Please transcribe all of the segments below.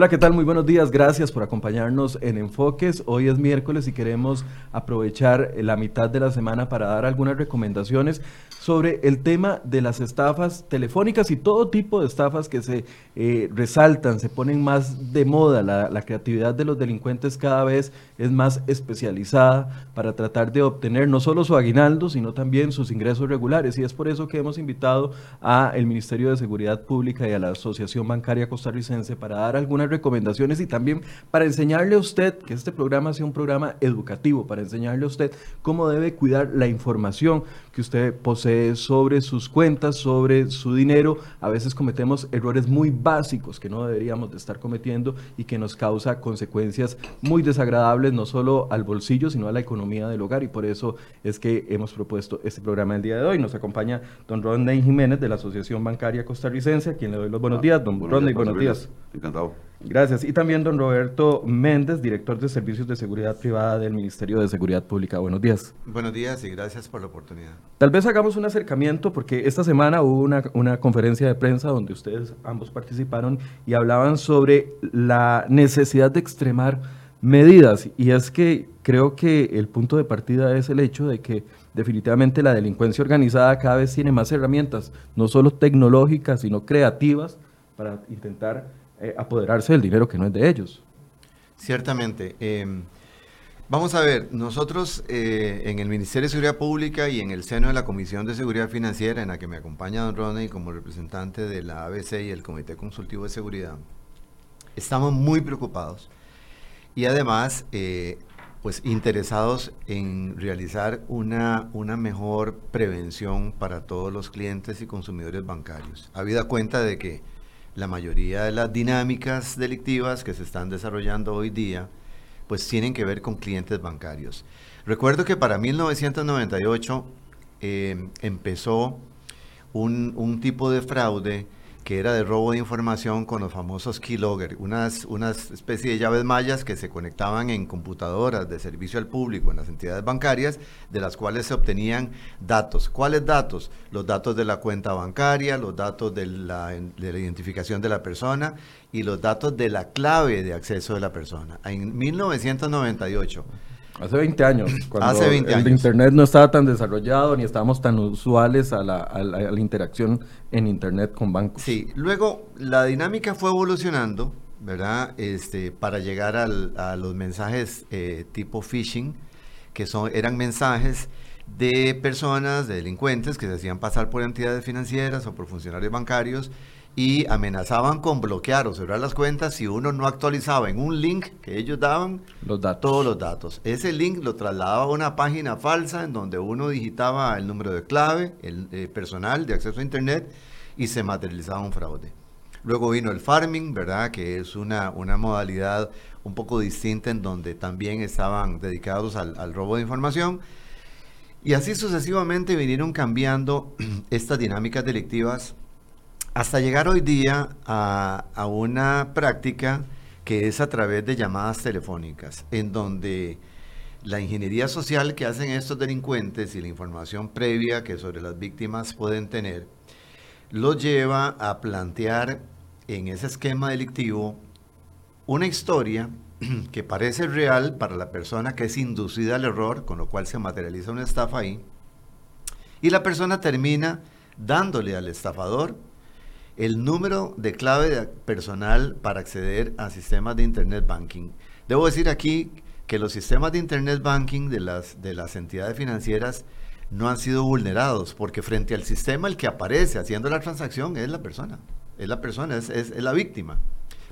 Hola, ¿qué tal? Muy buenos días. Gracias por acompañarnos en Enfoques. Hoy es miércoles y queremos aprovechar la mitad de la semana para dar algunas recomendaciones sobre el tema de las estafas telefónicas y todo tipo de estafas que se eh, resaltan, se ponen más de moda. La, la, creatividad de los delincuentes cada vez es más especializada para tratar de obtener no solo su aguinaldo, sino también sus ingresos regulares. Y es por eso que hemos invitado al Ministerio de Seguridad Pública y a la Asociación Bancaria Costarricense para dar algunas recomendaciones y también para enseñarle a usted que este programa sea un programa educativo, para enseñarle a usted cómo debe cuidar la información que usted posee sobre sus cuentas, sobre su dinero. A veces cometemos errores muy básicos que no deberíamos de estar cometiendo y que nos causa consecuencias muy desagradables, no solo al bolsillo, sino a la economía del hogar. Y por eso es que hemos propuesto este programa el día de hoy. Nos acompaña don Rodney Jiménez de la Asociación Bancaria Costarricense, a quien le doy los buenos días. Don Rodney, buenos días. Encantado. Gracias. Y también don Roberto Méndez, director de Servicios de Seguridad Privada del Ministerio de Seguridad Pública. Buenos días. Buenos días y gracias por la oportunidad. Tal vez hagamos un acercamiento porque esta semana hubo una, conferencia de prensa donde ustedes ambos participaron y hablaban sobre la necesidad de extremar medidas. Y es que creo que el punto de partida es el hecho de que definitivamente la delincuencia organizada cada vez tiene más herramientas, no solo tecnológicas, sino creativas para intentar eh, apoderarse del dinero que no es de ellos. Ciertamente. Em, vamos a ver, nosotros eh, en el Ministerio de Seguridad Pública y en el seno de la Comisión de Seguridad Financiera, en la que me acompaña don Ronnie como representante de la ABC y el Comité Consultivo de Seguridad, estamos muy preocupados y además eh, pues interesados en realizar una, una mejor prevención para todos los clientes y consumidores bancarios. Habida cuenta de que la mayoría de las dinámicas delictivas que se están desarrollando hoy día, pues tienen que ver con clientes bancarios. Recuerdo que para 1998 eh, empezó un, un tipo de fraude que era de robo de información con los famosos keylogger, unas, unas especie de llaves mayas que se conectaban en computadoras de servicio al público en las entidades bancarias, de las cuales se obtenían datos. ¿Cuáles datos? Los datos de la cuenta bancaria, los datos de la, de la identificación de la persona y los datos de la clave de acceso de la persona. En 1998 Hace 20 años, cuando el Internet no estaba tan desarrollado ni estábamos tan usuales a la, a, la, interacción en Internet con bancos. Sí, luego la dinámica fue evolucionando, ¿verdad? Este, para llegar al, a los mensajes eh, tipo phishing, que son, eran mensajes de personas, de delincuentes que se hacían pasar por entidades financieras o por funcionarios bancarios y amenazaban con bloquear o cerrar las cuentas si uno no actualizaba en un link que ellos daban los datos. todos los datos. Ese link lo trasladaba a una página falsa en donde uno digitaba el número de clave, el eh, personal de acceso a Internet y se materializaba un fraude. Luego vino el farming, ¿verdad? Que es una, una modalidad un poco distinta en donde también estaban dedicados al, al robo de información. Y así sucesivamente vinieron cambiando estas dinámicas delictivas hasta llegar hoy día a, una práctica que es a través de llamadas telefónicas, en donde la ingeniería social que hacen estos delincuentes y la información previa que sobre las víctimas pueden tener, los lleva a plantear en ese esquema delictivo una historia que parece real para la persona que es inducida al error, con lo cual se materializa una estafa ahí, y la persona termina dándole al estafador el número de clave personal para acceder a sistemas de Internet Banking. Debo decir aquí que los sistemas de Internet Banking de las, de las entidades financieras no han sido vulnerados, porque frente al sistema el que aparece haciendo la transacción es la persona, es la persona, es, la víctima.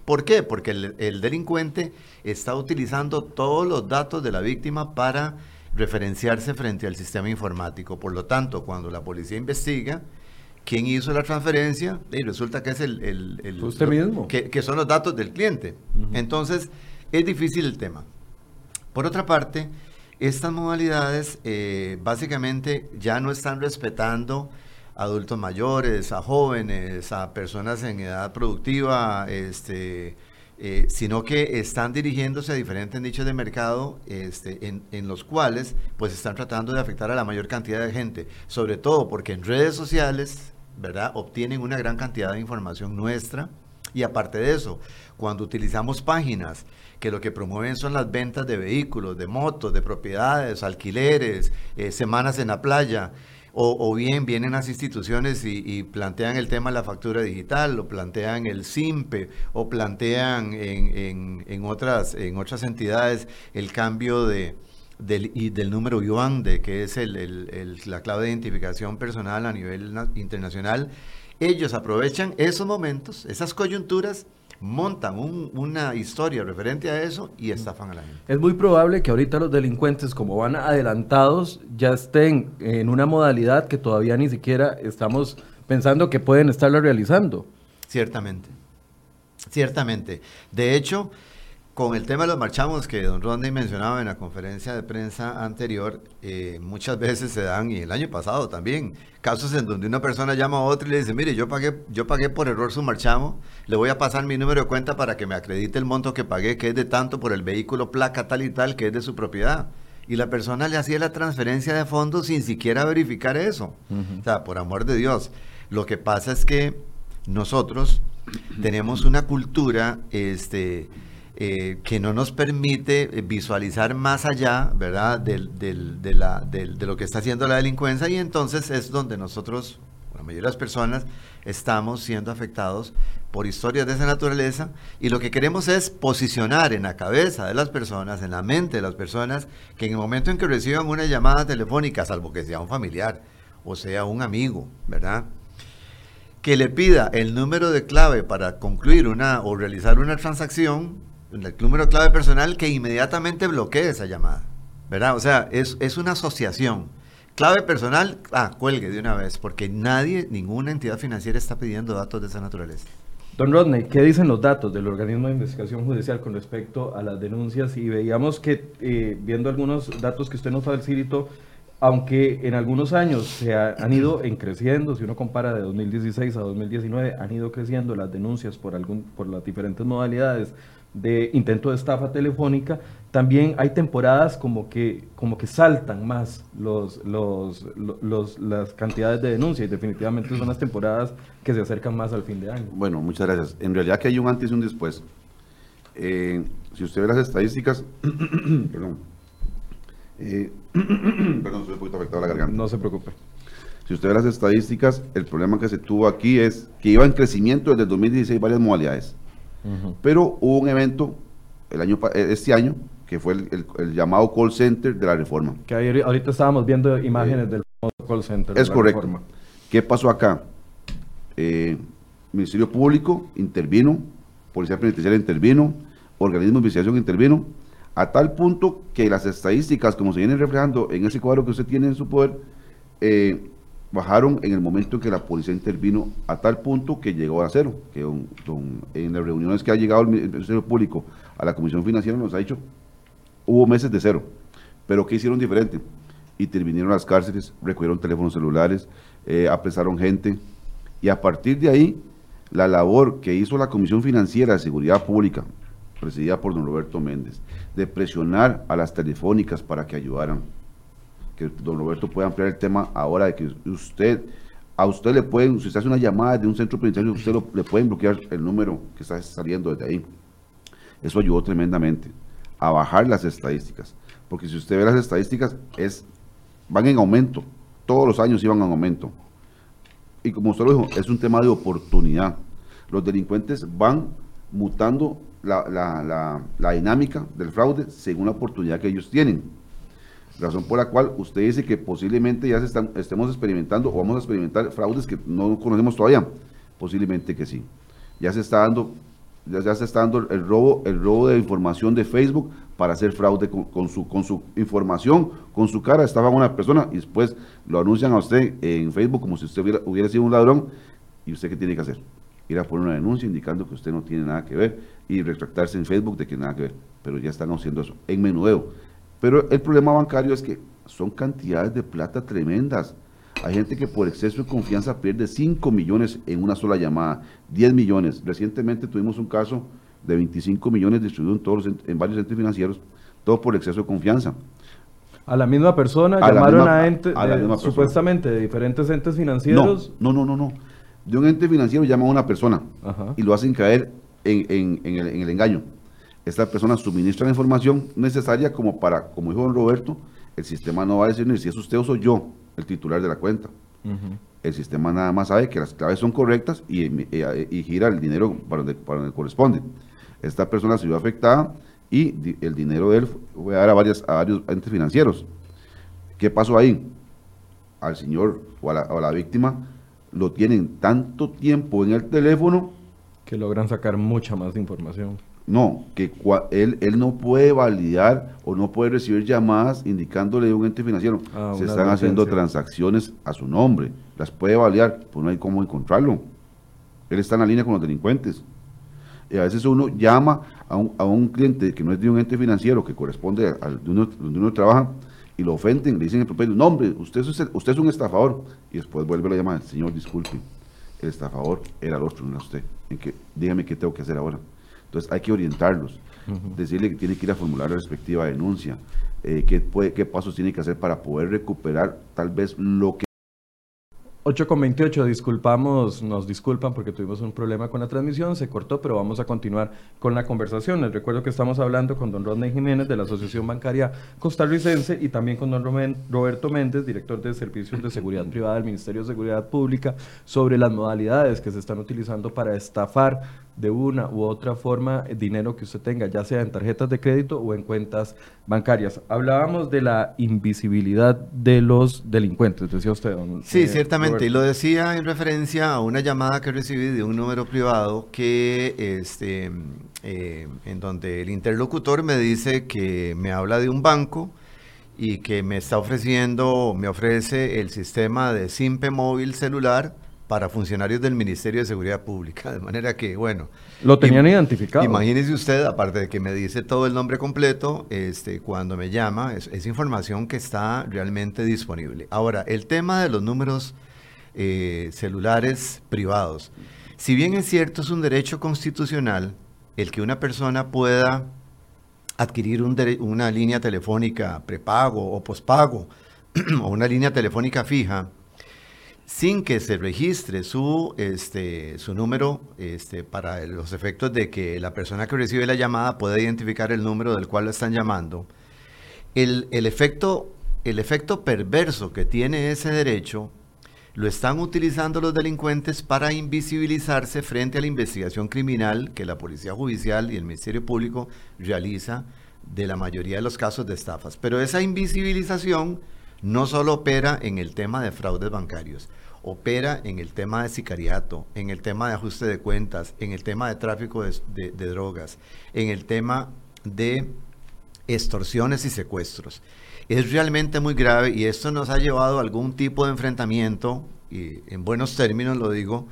¿Por qué? Porque el, el, delincuente está utilizando todos los datos de la víctima para referenciarse frente al sistema informático. Por lo tanto, cuando la policía investiga, quién hizo la transferencia y resulta que es el... Usted mismo. Que, son los datos del cliente. Entonces, es difícil el tema. Por otra parte, estas modalidades eh, básicamente ya no están respetando a adultos mayores, a jóvenes, a personas en edad productiva, este, eh, sino que están dirigiéndose a diferentes nichos de mercado este, en, en, los cuales pues están tratando de afectar a la mayor cantidad de gente, sobre todo porque en redes sociales Obtienen una gran cantidad de información nuestra. Y aparte de eso, cuando utilizamos páginas que lo que promueven son las ventas de vehículos, de motos, de propiedades, alquileres, eh, semanas en la playa, o, bien vienen las instituciones y, plantean el tema de la factura digital, o plantean el SIMPE, o plantean en, otras, en otras entidades el cambio de, del, y del número yuan, de que es la clave de identificación personal a nivel internacional, ellos aprovechan esos momentos, esas coyunturas, montan una historia referente a eso y estafan a la gente. Es muy probable que ahorita los delincuentes, como van adelantados, ya estén en una modalidad que todavía ni siquiera estamos pensando que pueden estarlo realizando. Ciertamente, ciertamente. De hecho, con el tema de los marchamos que don Rodney mencionaba en la conferencia de prensa anterior, eh, muchas veces se dan, y el año pasado también, casos en donde una persona llama a otra y le dice, mire, yo pagué, yo pagué por error su marchamo, le voy a pasar mi número de cuenta para que me acredite el monto que pagué, que es de tanto por el vehículo, placa tal y tal, que es de su propiedad. Y la persona le hacía la transferencia de fondos sin siquiera verificar eso. O sea, por amor de Dios. Lo que pasa es que nosotros tenemos una cultura, este, eh, que no nos permite eh, visualizar más allá, ¿verdad?, del, de, la, de lo que está haciendo la delincuencia y entonces es donde nosotros, la mayoría de las personas, estamos siendo afectados por historias de esa naturaleza y lo que queremos es posicionar en la cabeza de las personas, en la mente de las personas, que en el momento en que reciban una llamada telefónica, salvo que sea un familiar o sea un amigo, ¿verdad? Que le pida el número de clave para concluir una o realizar una transacción, el número clave personal que inmediatamente bloquee esa llamada. ¿Verdad? O sea, es, es una asociación. Clave personal, ah, cuelgue de una vez, porque nadie, ninguna entidad financiera está pidiendo datos de esa naturaleza. Don Rodney, ¿qué dicen los datos del organismo de investigación judicial con respecto a las denuncias? Y veíamos que, eh, viendo algunos datos que usted nos facilitó, aunque en algunos años se han ido en creciendo, si uno compara de 2016 a 2019, han ido creciendo las denuncias por, algún, por las diferentes modalidades de intento de estafa telefónica, también hay temporadas como que, como que saltan más los, los, los, las cantidades de denuncias y definitivamente son las temporadas que se acercan más al fin de año. Bueno, muchas gracias. En realidad que hay un antes y un después. Eh, si usted ve las estadísticas, perdón, eh, perdón, estoy un poquito afectado la garganta. No se preocupe. Si usted ve las estadísticas, el problema que se tuvo aquí es que iba en crecimiento desde el 2016 varias modalidades. Pero hubo un evento el año eh, este año que fue el, llamado call center de la reforma. Que ahorita estábamos viendo imágenes del call center. Es correcto. ¿Qué pasó acá? Eh, Ministerio Público intervino, Policía Penitenciaria intervino, organismo de investigación intervino, a tal punto que las estadísticas, como se vienen reflejando en ese cuadro que usted tiene en su poder, eh, bajaron en el momento en que la policía intervino a tal punto que llegó a cero, que en las reuniones que ha llegado el Ministerio Público a la Comisión Financiera nos ha dicho, hubo meses de cero, pero ¿qué hicieron diferente? Intervinieron las cárceles, recogieron teléfonos celulares, eh, apresaron gente, y a partir de ahí, la labor que hizo la Comisión Financiera de Seguridad Pública, presidida por don Roberto Méndez, de presionar a las telefónicas para que ayudaran, que don Roberto pueda ampliar el tema ahora de que usted, a usted le pueden, si usted hace una llamada de un centro penitenciario, usted le pueden bloquear el número que está saliendo desde ahí. Eso ayudó tremendamente a bajar las estadísticas, porque si usted ve las estadísticas, es, van en aumento, todos los años iban en aumento. Y como usted lo dijo, es un tema de oportunidad. Los delincuentes van mutando la, la, la dinámica del fraude según la oportunidad que ellos tienen razón por la cual usted dice que posiblemente ya se están, estemos experimentando o vamos a experimentar fraudes que no conocemos todavía. Posiblemente que sí. Ya se está dando, ya, se está dando el robo, el robo de información de Facebook para hacer fraude con, su, con su información, con su cara, estaba una persona y después lo anuncian a usted en Facebook como si usted hubiera, hubiera sido un ladrón. ¿Y usted qué tiene que hacer? Ir a poner una denuncia indicando que usted no tiene nada que ver y retractarse en Facebook de que nada que ver. Pero ya están haciendo eso en menudeo pero el problema bancario es que son cantidades de plata tremendas. Hay gente que por exceso de confianza pierde 5 millones en una sola llamada, 10 millones. Recientemente tuvimos un caso de 25 millones distribuidos en, todos en varios centros financieros, todo por exceso de confianza. A la misma persona, llamaron a entes, supuestamente de diferentes entes financieros. No, no, no, no. de un ente financiero llama a una persona Ajá. y lo hacen caer en, en- en el, en el engaño. Esta persona suministra la información necesaria como para, como dijo don Roberto, el sistema no va a decir ni si es usted o soy yo el titular de la cuenta. El sistema nada más sabe que las claves son correctas y, y- y gira el dinero para donde, para donde corresponde. Esta persona se vio afectada y di- el dinero de él fue a dar a, varias, a varios entes financieros. ¿Qué pasó ahí? Al señor o a la, o a la víctima lo tienen tanto tiempo en el teléfono, Que logran sacar mucha más información. No, que cua- él, él no puede validar o no puede recibir llamadas indicándole de un ente financiero. Ah, Se están haciendo transacciones a su nombre. Las puede validar, pues no hay cómo encontrarlo. Él está en la línea con los delincuentes. Y a veces uno llama a un, a un cliente que no es de un ente financiero, que corresponde al de uno, donde uno trabaja, y lo ofenden, le dicen el propietario, no hombre, usted es, usted es un estafador. Y después vuelve la llamada, señor, disculpe, el estafador era el otro, no era usted. ¿En qué? dígame qué tengo que hacer ahora. Entonces hay que orientarlos, decirle que tiene que ir a formular la respectiva denuncia, eh, qué, puede, qué pasos tiene que hacer para poder recuperar tal vez lo que 8 con 28, disculpamos, nos disculpan porque tuvimos un problema con la transmisión, se cortó, pero vamos a continuar con la conversación. Les recuerdo que estamos hablando con don Rodney Jiménez de la Asociación Bancaria Costarricense y también con don Roberto Méndez, director de Servicios de Seguridad Privada del Ministerio de Seguridad Pública, sobre las modalidades que se están utilizando para estafar de una u otra forma el dinero que usted tenga, ya sea en tarjetas de crédito o en cuentas bancarias. Hablábamos de la invisibilidad de los delincuentes, decía usted, don Sí, eh, ciertamente. Y lo decía en referencia a una llamada que recibí de un número privado que, este, eh, en donde el interlocutor me dice que me habla de un banco y que me está ofreciendo, me ofrece el sistema de SIMPE móvil celular para funcionarios del Ministerio de Seguridad Pública. De manera que, bueno. Lo tenían im- identificado. Imagínese usted, aparte de que me dice todo el nombre completo, este, cuando me llama, es, es información que está realmente disponible. Ahora, el tema de los números eh, celulares privados. Si bien es cierto, es un derecho constitucional el que una persona pueda adquirir un una línea telefónica prepago o pospago o una línea telefónica fija sin que se registre su, este, su número este, para los efectos de que la persona que recibe la llamada pueda identificar el número del cual lo están llamando, el, el efecto, el efecto perverso que tiene ese derecho lo están utilizando los delincuentes para invisibilizarse frente a la investigación criminal que la Policía Judicial y el Ministerio Público realiza de la mayoría de los casos de estafas. Pero esa invisibilización no solo opera en el tema de fraudes bancarios, opera en el tema de sicariato, en el tema de ajuste de cuentas, en el tema de tráfico de, drogas, en el tema de extorsiones y secuestros. Es realmente muy grave y esto nos ha llevado a algún tipo de enfrentamiento, y en buenos términos lo digo,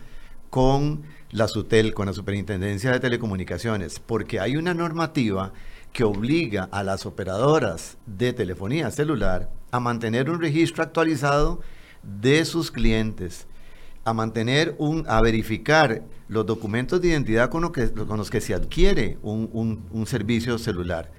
con la SUTEL, con la Superintendencia de Telecomunicaciones, porque hay una normativa que obliga a las operadoras de telefonía celular a mantener un registro actualizado de sus clientes, a mantener un, a verificar los documentos de identidad con, que- con los que se adquiere un, un- servicio celular.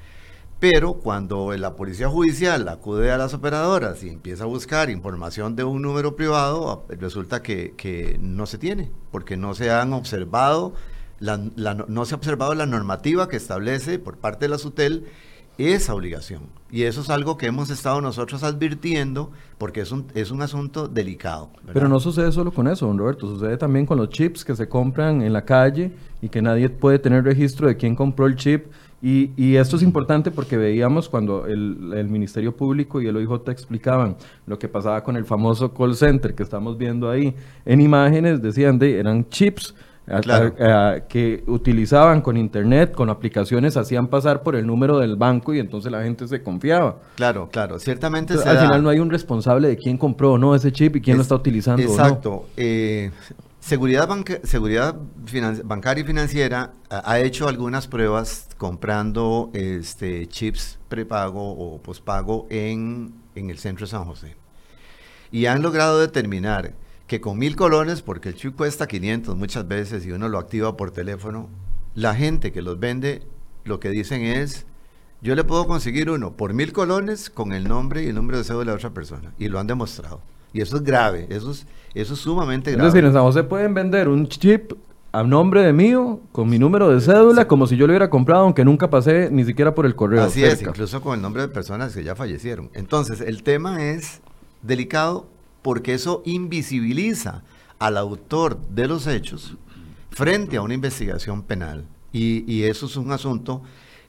Pero cuando la policía judicial acude a las operadoras y empieza a buscar información de un número privado, a- resulta que, que no se tiene, porque no se han observado, la- la no se ha observado la normativa que establece por parte de la SUTEL esa obligación. Y eso es algo que hemos estado nosotros advirtiendo porque es un, es un asunto delicado. Pero no sucede solo con eso, don Roberto, sucede también con los chips que se compran en la calle y que nadie puede tener registro de quién compró el chip. Y, esto es importante porque veíamos cuando el, Ministerio Público y el OIJ explicaban lo que pasaba con el famoso call center que estamos viendo ahí. En imágenes decían de, eran chips Claro. a- a- que utilizaban con internet, con aplicaciones, hacían pasar por el número del banco y entonces la gente se confiaba. Claro, claro, ciertamente Entonces, se al da- final no hay un responsable de quién compró o no ese chip y quién lo Es- está utilizando o no. Exacto. Eh, seguridad banca- seguridad finan- bancaria y financiera ha, ha hecho algunas pruebas comprando este, chips prepago o pospago en, en el centro de San José. Y han logrado determinar que con mil colones, porque el chip cuesta 500 muchas veces y uno lo activa por teléfono, la gente que los vende lo que dicen es, yo le puedo conseguir uno por mil colones con el nombre y el número de cédula de otra persona. Y lo han demostrado. Y eso es grave, eso es, eso es sumamente Es grave. decir, en San José pueden vender un chip a nombre de mío, con mi número de cédula, como si yo lo hubiera comprado, aunque nunca pasé ni siquiera por el correo. Así es, cerca. incluso con el nombre de personas que ya fallecieron. Entonces, el tema es delicado porque eso invisibiliza al autor de los hechos frente a una investigación penal. Y, y eso es un asunto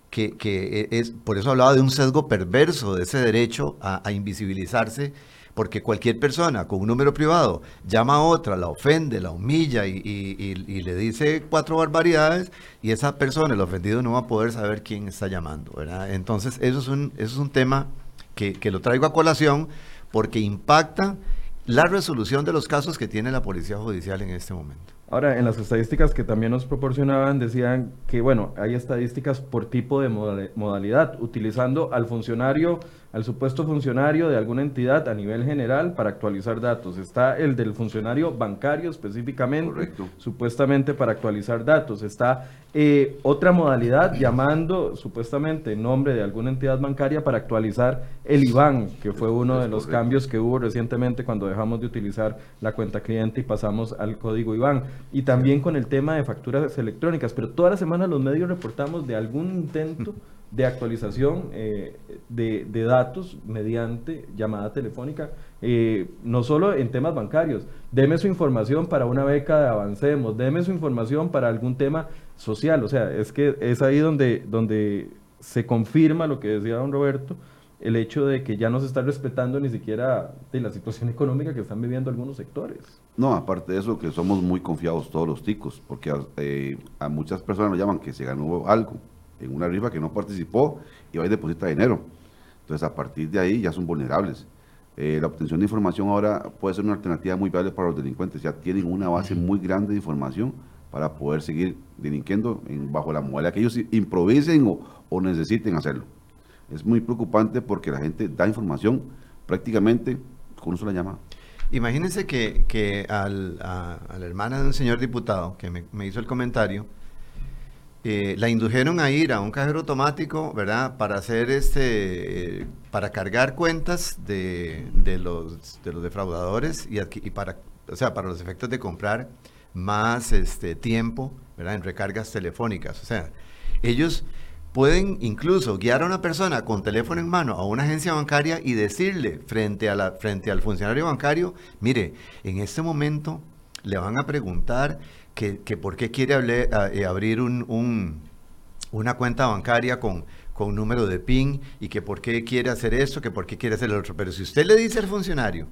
que, que es, por eso hablaba de un sesgo perverso de ese derecho a, a invisibilizarse, porque cualquier persona con un número privado llama a otra, la ofende, la humilla y- y le dice cuatro barbaridades y esa persona, el ofendido, no va a poder saber quién está llamando, ¿verdad? Entonces, eso es un, eso es un tema que, que lo traigo a colación porque impacta la resolución de los casos que tiene la Policía Judicial en este momento. Ahora, en las estadísticas que también nos proporcionaban, decían que, bueno, hay estadísticas por tipo de modali- modalidad, utilizando al funcionario, al supuesto funcionario de alguna entidad a nivel general para actualizar datos. Está el del funcionario bancario específicamente, Correcto. supuestamente para actualizar datos. Está eh, otra modalidad llamando supuestamente en nombre de alguna entidad bancaria para actualizar el IBAN, que fue uno de los cambios que hubo recientemente cuando dejamos de utilizar la cuenta cliente y pasamos al código IBAN. Y también con el tema de facturas electrónicas. Pero toda la semana los medios reportamos de algún intento de actualización eh, de, de datos mediante llamada telefónica, eh, no solo en temas bancarios. Deme su información para una beca de Avancemos, deme su información para algún tema social. O sea, es que es ahí donde, donde se confirma lo que decía don Roberto, el hecho de que ya no se está respetando ni siquiera de la situación económica que están viviendo algunos sectores. No, aparte de eso, que somos muy confiados todos los ticos, porque eh, a muchas personas nos llaman que se ganó algo en una rifa que no participó y va y deposita dinero. Entonces, a partir de ahí ya son vulnerables. Eh, la obtención de información ahora puede ser una alternativa muy viable para los delincuentes. Ya tienen una base muy grande de información para poder seguir delinquiendo en- bajo la modalidad que ellos improvisen o, o necesiten hacerlo. Es muy preocupante porque la gente da información prácticamente con una sola llamada. Imagínense que, que al- a, a la hermana de un señor diputado que me, me hizo el comentario, eh, la indujeron a ir a un cajero automático, ¿verdad? Para hacer este, eh, para cargar cuentas de, de los, de los defraudadores y, y para, o sea, para los efectos de comprar más este tiempo, ¿verdad? En recargas telefónicas. O sea, ellos pueden incluso guiar a una persona con teléfono en mano a una agencia bancaria y decirle frente, a la, frente al funcionario bancario, mire, en este momento le van a preguntar que, que por qué quiere eh, abrir un, un- una cuenta bancaria con, con número de PIN y que por qué quiere hacer esto, que por qué quiere hacer lo otro. Pero si usted le dice al funcionario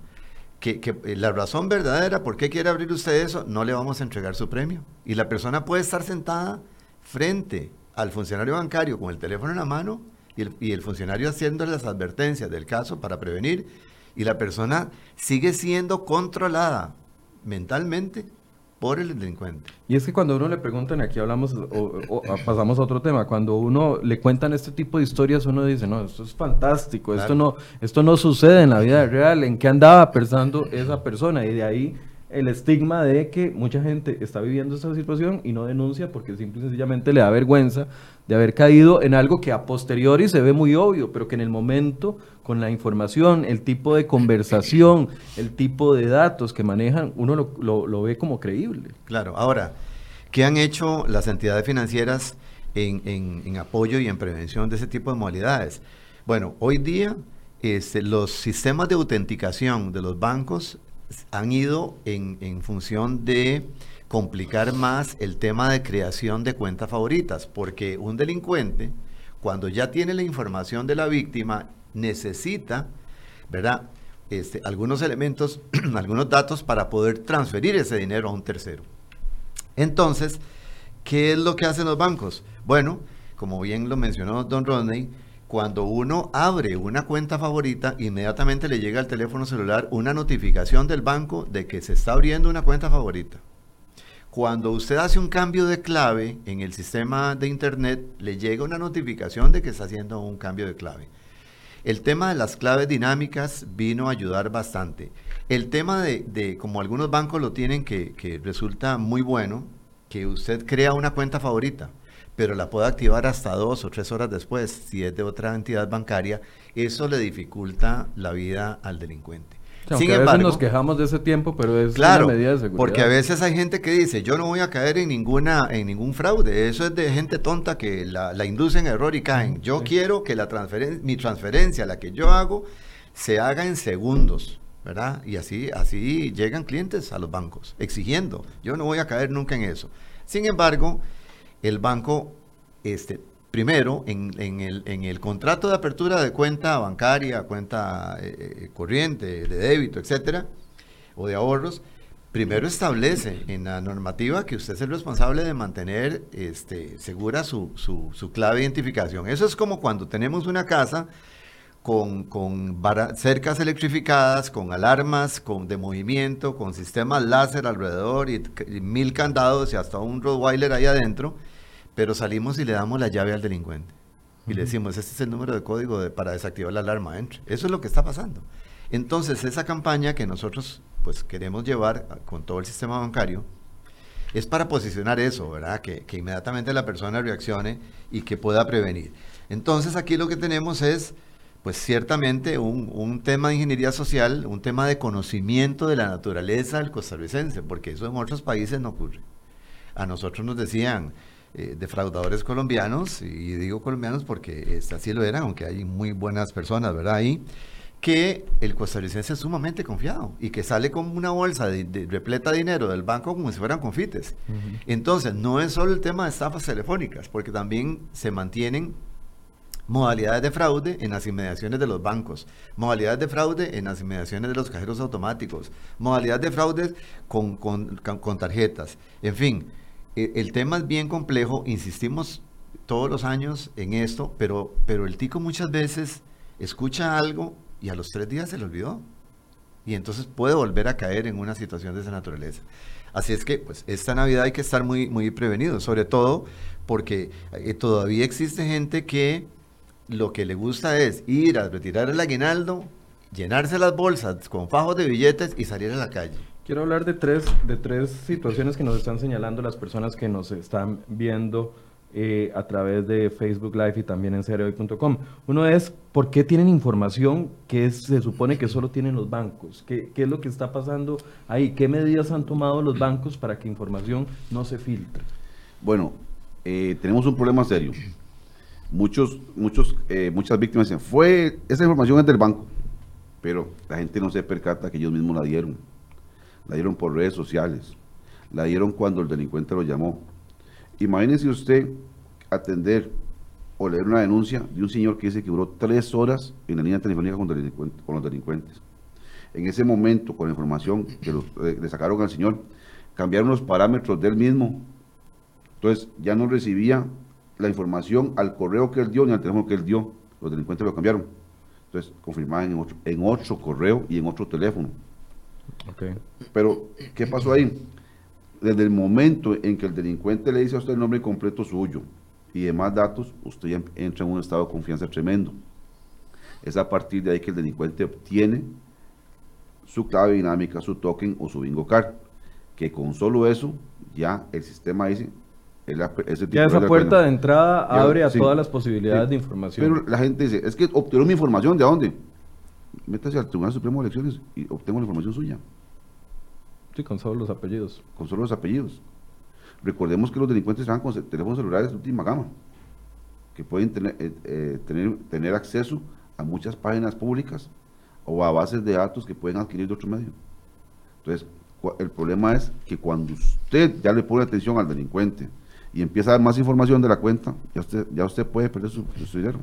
que, que, eh, la razón verdadera por qué quiere abrir usted eso, no le vamos a entregar su premio. Y la persona puede estar sentada frente al funcionario bancario con el teléfono en la mano y el, y el funcionario haciendo las advertencias del caso para prevenir y la persona sigue siendo controlada mentalmente por el delincuente. Y es que cuando uno le preguntan, aquí hablamos o, o- a- pasamos a otro tema, cuando uno le cuentan este tipo de historias, uno dice, no, esto es fantástico, esto no, esto no sucede en la vida real, ¿en qué andaba pensando esa persona? Y de ahí el estigma de que mucha gente está viviendo esta situación y no denuncia porque simple y sencillamente le da vergüenza de haber caído en algo que a posteriori se ve muy obvio, pero que en el momento, con la información, el tipo de conversación, el tipo de datos que manejan, uno lo, lo- ve como creíble. Claro, ahora, ¿qué han hecho las entidades financieras en, en- en apoyo y en prevención de ese tipo de modalidades? Bueno, hoy día este, los sistemas de autenticación de los bancos han ido en, en función de complicar más el tema de creación de cuentas favoritas, porque un delincuente, cuando ya tiene la información de la víctima, necesita, ¿verdad? Este, algunos elementos, algunos datos para poder transferir ese dinero a un tercero. Entonces, ¿qué es lo que hacen los bancos? Bueno, como bien lo mencionó don Rodney, cuando uno abre una cuenta favorita, inmediatamente le llega al teléfono celular una notificación del banco de que se está abriendo una cuenta favorita. Cuando usted hace un cambio de clave en el sistema de internet, le llega una notificación de que está haciendo un cambio de clave. El tema de las claves dinámicas vino a ayudar bastante. El tema de, como algunos bancos lo tienen, que resulta muy bueno, que usted crea una cuenta favorita, pero la puede activar hasta dos o tres horas después, si es de otra entidad bancaria, eso le dificulta la vida al delincuente. Sin embargo, nos quejamos de ese tiempo, pero es claro, una medida de seguridad. Porque a veces hay gente que dice, yo no voy a caer en ninguna en ningún fraude. Eso es de gente tonta que la, la inducen a error y caen. Yo quiero que la transferencia, mi transferencia, la que yo hago, se haga en segundos. ¿verdad? Y así, así llegan clientes a los bancos exigiendo. Yo no voy a caer nunca en eso. Sin embargo, el banco, este, primero, en, el, contrato de apertura de cuenta bancaria, cuenta eh, eh, corriente, de débito, etcétera, o de ahorros, primero establece en la normativa que usted es el responsable de mantener este, segura su, clave de identificación. Eso es como cuando tenemos una casa con, cercas electrificadas, con alarmas con, de movimiento, con sistemas láser alrededor y, mil candados y hasta un Rottweiler ahí adentro, pero salimos y le damos la llave al delincuente. Y le decimos, este es el número de código para desactivar la alarma. Entre. Eso es lo que está pasando. Entonces, esa campaña que nosotros pues queremos llevar con todo el sistema bancario, es para posicionar eso, ¿verdad? Que, que, inmediatamente la persona reaccione y que pueda prevenir. Entonces aquí lo que tenemos es pues ciertamente un, tema de ingeniería social, un tema de conocimiento de la naturaleza del costarricense, porque eso en otros países no ocurre. A nosotros nos decían eh, defraudadores colombianos, y digo colombianos porque así lo eran, aunque hay muy buenas personas, ¿verdad? Ahí, que el costarricense es sumamente confiado y que sale con una bolsa de, repleta de dinero del banco como si fueran confites. Entonces, no es solo el tema de estafas telefónicas, porque también se mantienen modalidades de fraude en las inmediaciones de los bancos, modalidades de fraude en las inmediaciones de los cajeros automáticos, modalidades de fraude con, con, tarjetas. En fin, el tema es bien complejo, insistimos todos los años en esto, pero, pero el tico muchas veces escucha algo y a los tres días se le olvidó. Y entonces puede volver a caer en una situación de esa naturaleza. Así es que, pues, esta Navidad hay que estar muy, muy prevenidos, sobre todo porque eh, todavía existe gente que lo que le gusta es ir a retirar el aguinaldo, llenarse las bolsas con fajos de billetes y salir a la calle. Quiero hablar de tres, de tres situaciones que nos están señalando las personas que nos están viendo eh, a través de Facebook Live y también en cereoy.com. Uno es, ¿por qué tienen información que se supone que solo tienen los bancos? ¿Qué, ¿Qué, es lo que está pasando ahí? ¿Qué medidas han tomado los bancos para que información no se filtre? Bueno, eh, tenemos un problema serio muchos, muchos, eh, muchas víctimas dicen, fue, esa información es del banco, pero la gente no se percata que ellos mismos la dieron. La dieron por redes sociales, la dieron cuando el delincuente lo llamó. Imagínese usted atender o leer una denuncia de un señor que dice que duró tres horas en la línea telefónica con, con los delincuentes. En ese momento, con la información que eh, le sacaron al señor, cambiaron los parámetros del mismo. Entonces ya no recibía la información al correo que él dio ni al teléfono que él dio. Los delincuentes lo cambiaron. Entonces, confirmaban en otro, en otro correo y en otro teléfono. Pero, ¿qué pasó ahí? Desde el momento en que el delincuente le dice a usted el nombre completo suyo y demás datos, usted ya entra en un estado de confianza tremendo. Es a partir de ahí que el delincuente obtiene su clave dinámica, su token o su bingo card. Que con solo eso, ya el sistema dice, ya esa puerta de entrada abre a todas las posibilidades de información. Pero la gente dice, es que obtuvo mi información, ¿de dónde? Métase al Tribunal Supremo de Elecciones y obtengo la información suya. Sí, con solo los apellidos. Con solo los apellidos. Recordemos que los delincuentes están con teléfonos celulares de última gama, que pueden tener, eh, eh, tener, tener acceso a muchas páginas públicas o a bases de datos que pueden adquirir de otro medio. Entonces, el problema es que cuando usted ya le pone atención al delincuente, y empieza a dar más información de la cuenta, ya usted, ya usted puede perder su, dinero.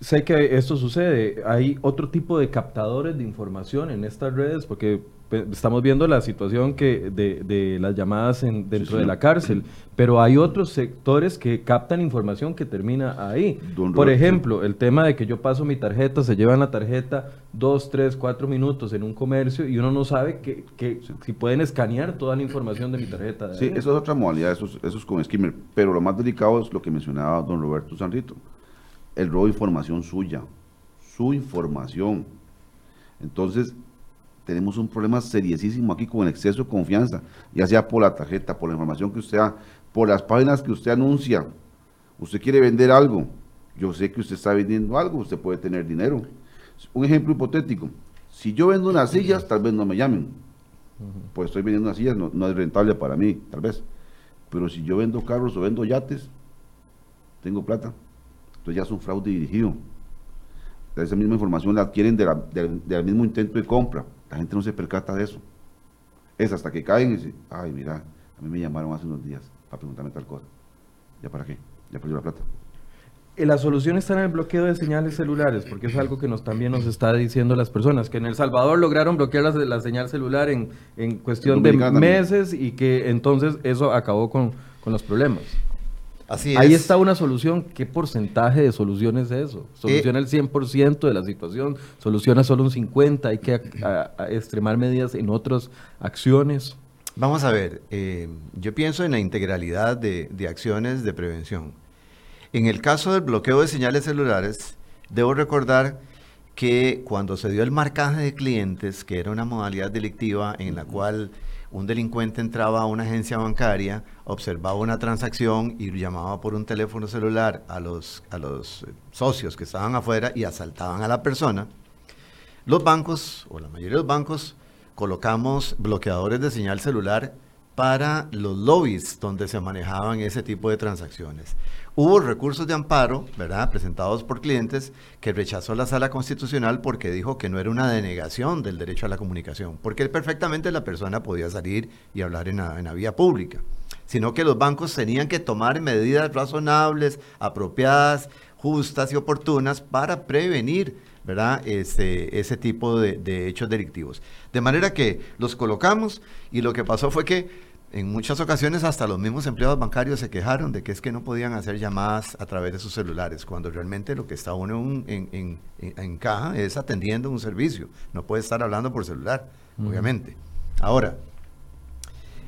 Sé que esto sucede. Hay otro tipo de captadores de información en estas redes, porque estamos viendo la situación que de, de las llamadas en, dentro de la cárcel, pero hay otros sectores que captan información que termina ahí. Por ejemplo, el tema de que yo paso mi tarjeta, se llevan la tarjeta dos, tres, cuatro minutos en un comercio y uno no sabe que, que si pueden escanear toda la información de mi tarjeta. sí, eso es otra modalidad, eso es, eso es con skimmer, pero lo más delicado es lo que mencionaba don Roberto Sanrito, el robo de información suya, su información. Entonces, tenemos un problema seriosísimo aquí con el exceso de confianza, ya sea por la tarjeta, por la información que usted da, por las páginas que usted anuncia. Usted quiere vender algo, yo sé que usted está vendiendo algo, usted puede tener dinero. Un ejemplo hipotético, Si yo vendo unas sillas, tal vez no me llamen. Pues estoy vendiendo unas sillas, no, no es rentable para mí, tal vez. Pero si yo vendo carros o vendo yates, tengo plata. Entonces ya es un fraude dirigido. Esa misma información la adquieren de la- del, del mismo intento de compra. La gente no se percata de eso. Es hasta que caen y dicen, ay, mira, a mí me llamaron hace unos días para preguntarme tal cosa. ¿Ya para qué? Ya perdió la plata. Eh, La solución está en el bloqueo de señales celulares, porque es algo que nos también nos está diciendo las personas, que en El Salvador lograron bloquear la, la señal celular en, en cuestión de también. meses y que entonces eso acabó con, con los problemas. Así Ahí es. está una solución. ¿Qué porcentaje de solución es eso? ¿Soluciona el 100% de la situación? ¿Soluciona solo un 50%? ¿Hay que a- a- a extremar medidas en otras acciones? Vamos a ver, eh, yo pienso en la integralidad de, de acciones de prevención. En el caso del bloqueo de señales celulares, debo recordar que cuando se dio el marcaje de clientes, que era una modalidad delictiva en la cual un delincuente entraba a una agencia bancaria, observaba una transacción y llamaba por un teléfono celular a los, a los eh, socios que estaban afuera y asaltaban a la persona, los bancos, o la mayoría de los bancos, colocamos bloqueadores de señal celular para los lobbies donde se manejaban ese tipo de transacciones. Hubo recursos de amparo, ¿verdad?, presentados por clientes que rechazó la sala constitucional porque dijo que no era una denegación del derecho a la comunicación, porque perfectamente la persona podía salir y hablar en la, en vía pública, sino que los bancos tenían que tomar medidas razonables, apropiadas, justas y oportunas para prevenir ¿verdad? Ese, ese tipo de hechos delictivos. De manera que los colocamos y lo que pasó fue que en muchas ocasiones hasta los mismos empleados bancarios se quejaron de que es que no podían hacer llamadas a través de sus celulares, cuando realmente lo que está uno en, en, en- caja es atendiendo un servicio. No puede estar hablando por celular, obviamente. Ahora,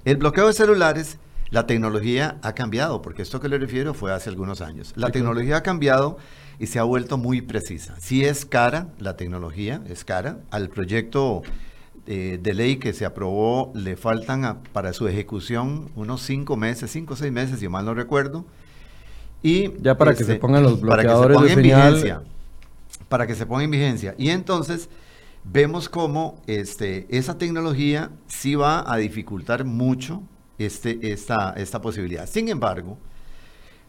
el bloqueo de celulares, la tecnología ha cambiado, porque esto que le refiero fue hace algunos años. La tecnología ha cambiado y se ha vuelto muy precisa. Sí es cara la tecnología, es cara. Al proyecto eh, de ley que se aprobó le faltan a- para su ejecución unos cinco meses, cinco o seis meses, si mal no recuerdo. Y Ya para que se pongan los para que se bloqueadores ponga de en vigencia para que se ponga en vigencia. Y entonces vemos cómo este, esa tecnología sí va a dificultar mucho este, esta, esta posibilidad. Sin embargo,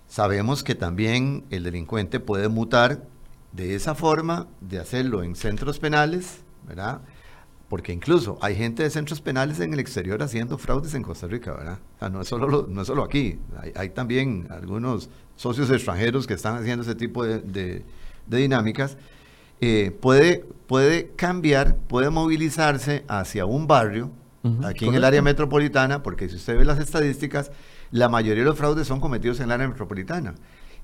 sabemos que también el delincuente puede mutar de esa forma de hacerlo en centros penales, ¿verdad? Porque incluso hay gente de centros penales en el exterior haciendo fraudes en Costa Rica, ¿verdad? O sea, no es solo, lo- no es solo aquí, hay, hay también algunos socios extranjeros que están haciendo ese tipo de, de- de dinámicas. Eh, puede, puede cambiar, puede movilizarse hacia un barrio, aquí en el área metropolitana, porque si usted ve las estadísticas, la mayoría de los fraudes son cometidos en el área metropolitana.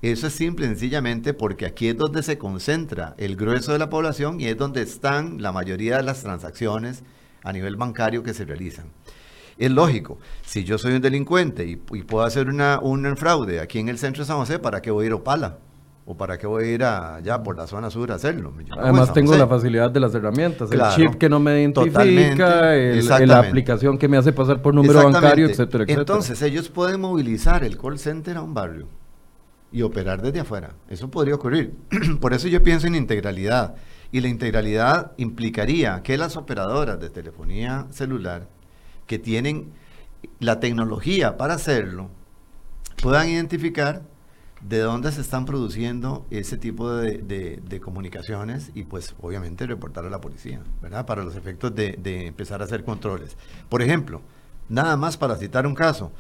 Eso es simple y sencillamente porque aquí es donde se concentra el grueso de la población y es donde están la mayoría de las transacciones a nivel bancario que se realizan. Es lógico, si yo soy un delincuente y, y puedo hacer una, un fraude aquí en el centro de San José, ¿para qué voy a ir a Opala? ¿O para qué voy a ir allá por la zona sur a hacerlo? Además tengo la facilidad de las herramientas, Claro. el chip que no me identifica, el- la aplicación que me hace pasar por número bancario, etcétera, etcétera. Entonces ellos pueden movilizar el call center a un barrio y operar desde afuera. Eso podría ocurrir. Por eso yo pienso en integralidad. Y la integralidad implicaría que las operadoras de telefonía celular que tienen la tecnología para hacerlo puedan identificar de dónde se están produciendo ese tipo de, de- comunicaciones y pues obviamente reportar a la policía, ¿verdad? Para los efectos de empezar a hacer controles. Por ejemplo, nada más para citar un caso,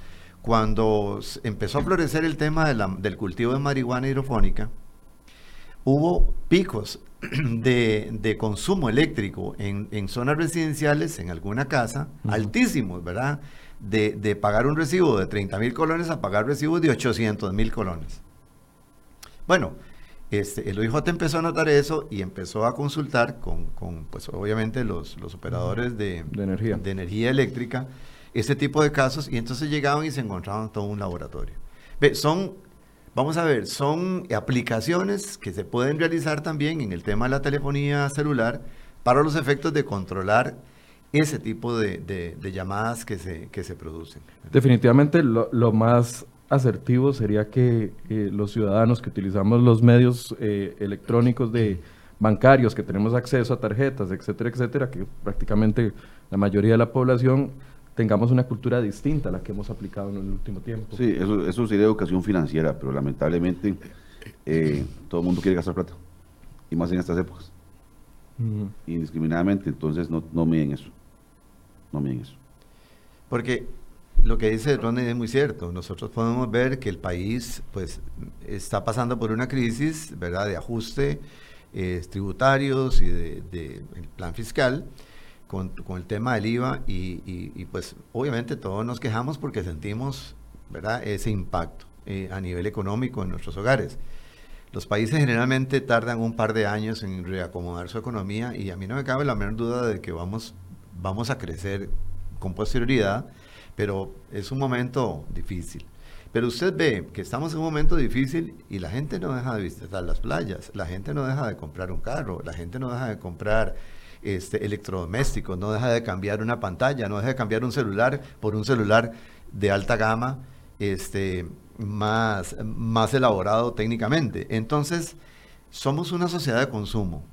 cuando empezó a florecer el tema de la- del cultivo de marihuana hidrofónica, hubo picos de, de consumo eléctrico en, en zonas residenciales, en alguna casa, altísimos, ¿verdad? De, de pagar un recibo de 30 mil colones a pagar recibos de 800 mil colones. Bueno, este, el OIJ empezó a notar eso y empezó a consultar con, con, pues obviamente los, los operadores de, De energía. de energía eléctrica ese tipo de casos y entonces llegaban y se encontraban todo un laboratorio. Ve, son, vamos a ver, son aplicaciones que se pueden realizar también en el tema de la telefonía celular para los efectos de controlar ese tipo de, de- de llamadas que se, que se producen. Definitivamente lo, lo más asertivo sería que eh, los ciudadanos que utilizamos los medios eh, electrónicos de bancarios que tenemos acceso a tarjetas, etcétera, etcétera, que prácticamente la mayoría de la población tengamos una cultura distinta a la que hemos aplicado en el último tiempo. Sí, eso, eso sería educación financiera, pero lamentablemente eh, todo el mundo quiere gastar plata, y más en estas épocas, indiscriminadamente, entonces no, no miden eso, no miden eso. Porque lo que dice Ronnie es muy cierto. Nosotros podemos ver que el país pues está pasando por una crisis, ¿verdad?, de ajuste eh, tributarios y de, de, plan fiscal con, con, el tema del IVA y, y, pues obviamente todos nos quejamos porque sentimos, ¿verdad?, ese impacto eh, a nivel económico en nuestros hogares. Los países generalmente tardan un par de años en reacomodar su economía y a mí no me cabe la menor duda de que vamos, vamos a crecer con posterioridad, pero es un momento difícil. Pero usted ve que estamos en un momento difícil y la gente no deja de visitar las playas, la gente no deja de comprar un carro, la gente no deja de comprar este, electrodomésticos, no deja de cambiar una pantalla, no deja de cambiar un celular por un celular de alta gama, este, más, más elaborado técnicamente. Entonces, somos una sociedad de consumo.